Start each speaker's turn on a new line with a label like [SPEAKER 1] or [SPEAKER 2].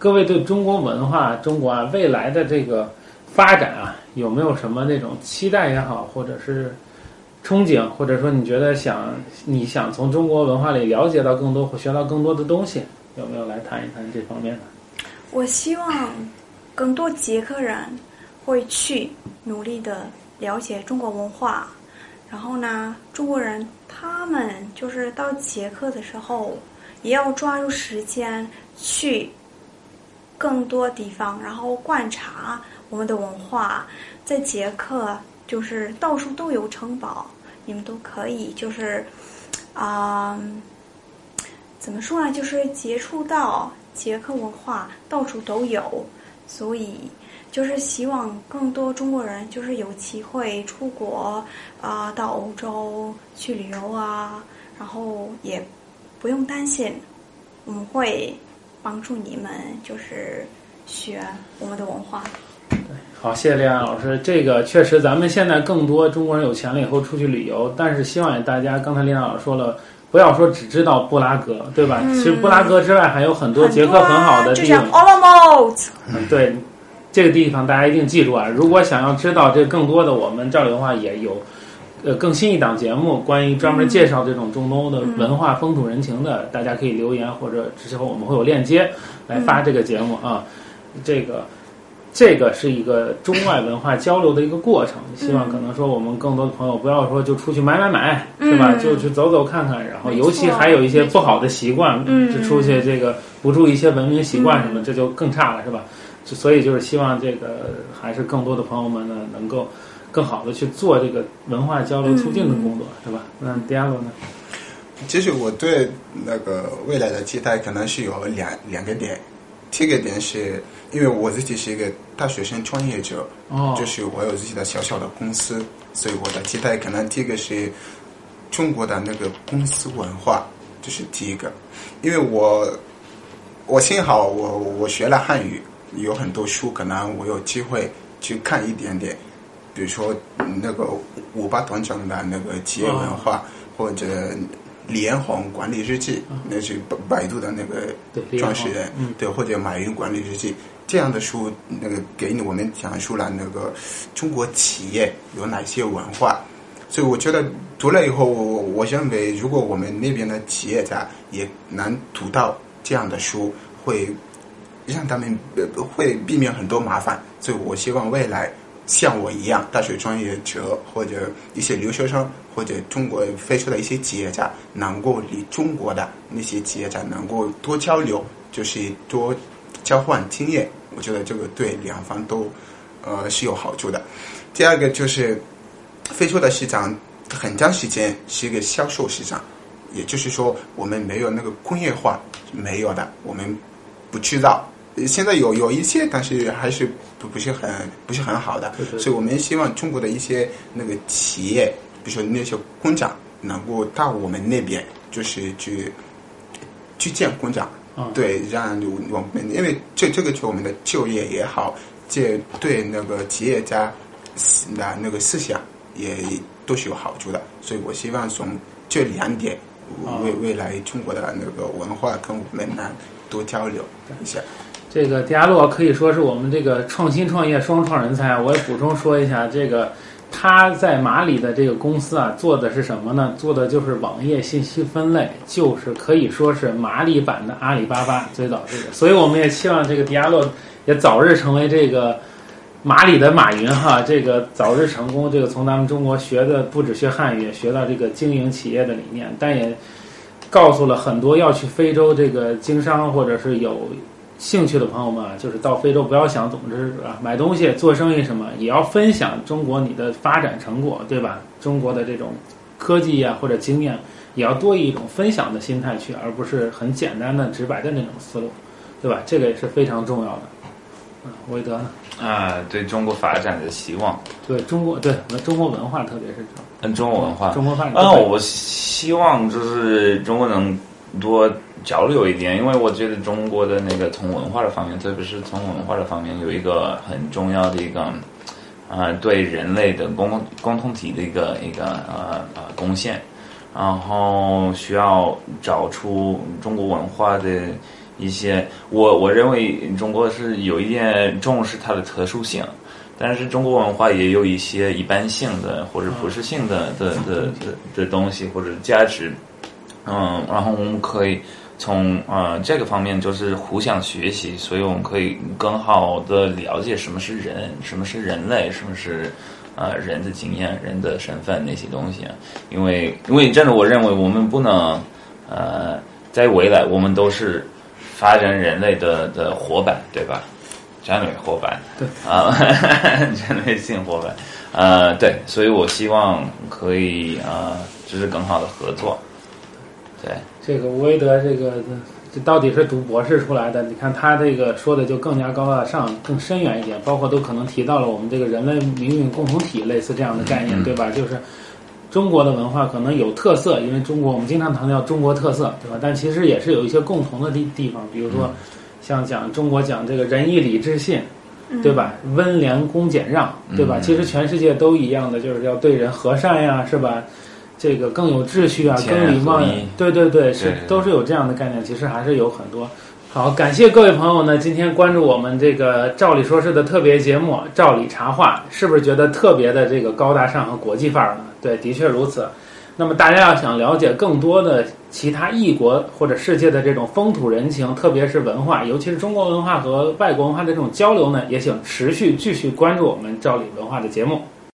[SPEAKER 1] 各位对中国文化、中国啊未来的这个发展啊，有没有什么那种期待也好，或者是憧憬，或者说你觉得想你想从中国文化里了解到更多或学到更多的东西，有没有来谈一谈这方面的？
[SPEAKER 2] 我希望更多捷克人会去努力的了解中国文化，然后呢，中国人他们就是到捷克的时候，也要抓住时间去更多地方，然后观察我们的文化。在捷克，就是到处都有城堡，你们都可以就是啊、怎么说呢？就是接触到捷克文化，到处都有，所以就是希望更多中国人就是有机会出国啊、到欧洲去旅游啊，然后也不用担心，我们会帮助你们就是学我们的文化。
[SPEAKER 1] 好，谢谢李安老师。这个确实，咱们现在更多中国人有钱了以后出去旅游，但是希望大家，刚才李安老师说了，不要说只知道布拉格，对吧？其实布拉格之外还有很多捷克很好的
[SPEAKER 2] 就像
[SPEAKER 1] 地方。
[SPEAKER 2] Olomouc，
[SPEAKER 1] 嗯，对，这个地方大家一定记住啊！如果想要知道这更多的，我们赵丽文化也有呃更新一档节目，关于专门介绍这种中东的文化、风土人情的，大家可以留言或者之后我们会有链接来发这个节目啊。这个这个是一个中外文化交流的一个过程，希望可能说我们更多的朋友不要说就出去买买买，是吧？
[SPEAKER 2] 嗯
[SPEAKER 1] 就去走走看看，然后尤其还有一些不好的习惯，
[SPEAKER 2] 嗯
[SPEAKER 1] 就出去这个不注意一些文明习惯什么，这就更差了，是吧？所以就是希望这个还是更多的朋友们呢，能够更好的去做这个文化交流促进的工作，是吧？那第二个呢？
[SPEAKER 3] 其实我对那个未来的期待可能是有两两个点。第一个点是因为我自己是一个大学生创业者，
[SPEAKER 1] 哦，
[SPEAKER 3] 就是我有自己的小小的公司，所以我的期待可能第一个是中国的那个公司文化，这是第一个。因为我我幸好我我学了汉语，有很多书，可能我有机会去看一点点，比如说嗯那个五八团长的那个企业文化，或者李彦宏管理日记，那是百百度的那个创始人，
[SPEAKER 1] 嗯
[SPEAKER 3] 对，或者马云管理日记这样的书，那个给我们讲述了那个中国企业有哪些文化。所以我觉得读了以后，我我认为如果我们那边的企业家也能读到这样的书，会让他们呃会避免很多麻烦。所以我希望未来像我一样，大学专业者或者一些留学生或者中国飞出的一些企业家，能够与中国的那些企业家能够多交流，就是多交换经验。我觉得这个对两方都呃是有好处的。第二个就是非洲的市场很长时间是一个销售市场，也就是说我们没有那个工业化，没有的，我们不知道。呃现在有有一些，但是还是不不是很不是很好的
[SPEAKER 1] 对对，
[SPEAKER 3] 所以我们希望中国的一些那个企业，比如说那些工厂，能够到我们那边，就是去去见工厂，
[SPEAKER 1] 啊，
[SPEAKER 3] 对，让我们因为这这个对我们的就业也好，这对那个企业家的那个思想也都是有好处的。所以我希望从这两点，
[SPEAKER 1] 为
[SPEAKER 3] 未未来中国的那个文化跟我们呢多交流一下。
[SPEAKER 1] 这个迪亚洛可以说是我们这个创新创业双创人才！我也补充说一下，这个他在马里的这个公司啊，做的是什么呢？做的就是网页信息分类，就是可以说是马里版的阿里巴巴最早这个。所以我们也期望这个迪亚洛也早日成为这个马里的马云哈，这个早日成功。这个从咱们中国学的不止学汉语，学到这个经营企业的理念，但也告诉了很多要去非洲这个经商或者是有兴趣的朋友们啊，就是到非洲不要想总之啊买东西、做生意什么，也要分享中国你的发展成果，对吧？中国的这种科技呀、或者经验，也要多以一种分享的心态去，而不是很简单的、直白的那种思路，对吧？这个也是非常重要的。嗯，韦德呢？
[SPEAKER 4] 啊，对中国发展的希望，
[SPEAKER 1] 对中国对中国文化，特别是
[SPEAKER 4] 嗯，中国文化，
[SPEAKER 1] 中国发展。
[SPEAKER 4] 啊，我希望就是中国能多交流一点，因为我觉得中国的那个从文化的方面，特别是从文化的方面，有一个很重要的一个啊、对人类的共共同体的一个一个呃呃贡献，然后需要找出中国文化的一些，我我认为中国是有一点重视它的特殊性，但是中国文化也有一些一般性的或者普适性的的的的的东西或者价值，嗯，然后我们可以从呃这个方面就是互相学习，所以我们可以更好的了解什么是人，什么是人类，什么是。呃，人的经验、人的身份那些东西，因为因为真的，我认为我们不能，呃，在未来我们都是发展人类的的伙伴，对吧？战略伙伴，
[SPEAKER 1] 对
[SPEAKER 4] 啊，战略性伙伴，呃，对，所以我希望可以啊，就是更好的合作，对，
[SPEAKER 1] 这个吴维德这个这到底是读博士出来的？你看他这个说的就更加高大上、更深远一点，包括都可能提到了我们这个人类命运共同体类似这样的概念，对吧？就是中国的文化可能有特色，因为中国我们经常强调中国特色，对吧？但其实也是有一些共同的地地方，比如说像讲中国讲这个仁义礼智信，对吧？温良恭俭让，对吧？其实全世界都一样的，就是要对人和善呀，是吧？这个更有秩序啊，更礼貌呀，对对对，是都是有这样的概念。其实还是有很多。好，感谢各位朋友呢，今天关注我们这个照理说事的特别节目《照理茶话》，是不是觉得特别的这个高大上和国际范儿呢？对，的确如此。那么大家要想了解更多的其他异国或者世界的这种风土人情，特别是文化，尤其是中国文化和外国文化的这种交流呢，也请持续继续关注我们照理文化的节目。